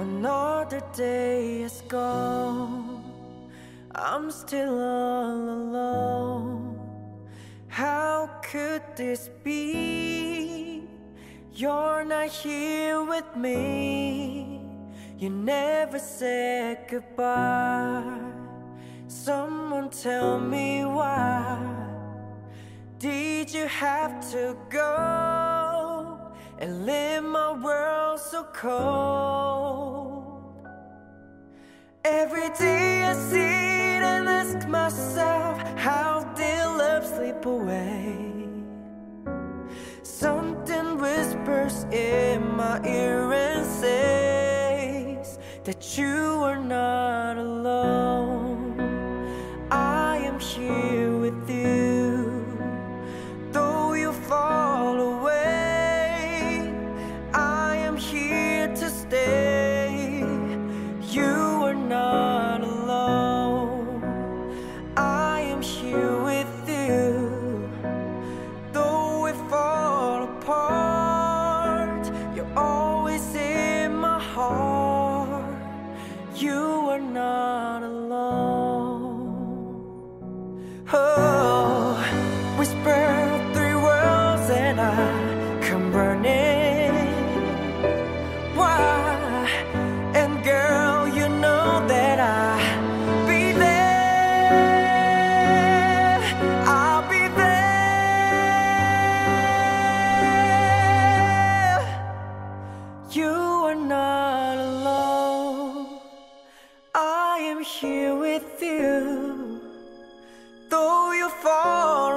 Another day has gone. I'm still all alone. How could this be? You're not here with me. You never said goodbye. Someone tell me why. Did you have to go and leave my world so cold? Every day I sit and ask myself, how did love slip away? Something whispers in my ear that you are not alone. Oh, whisper. fall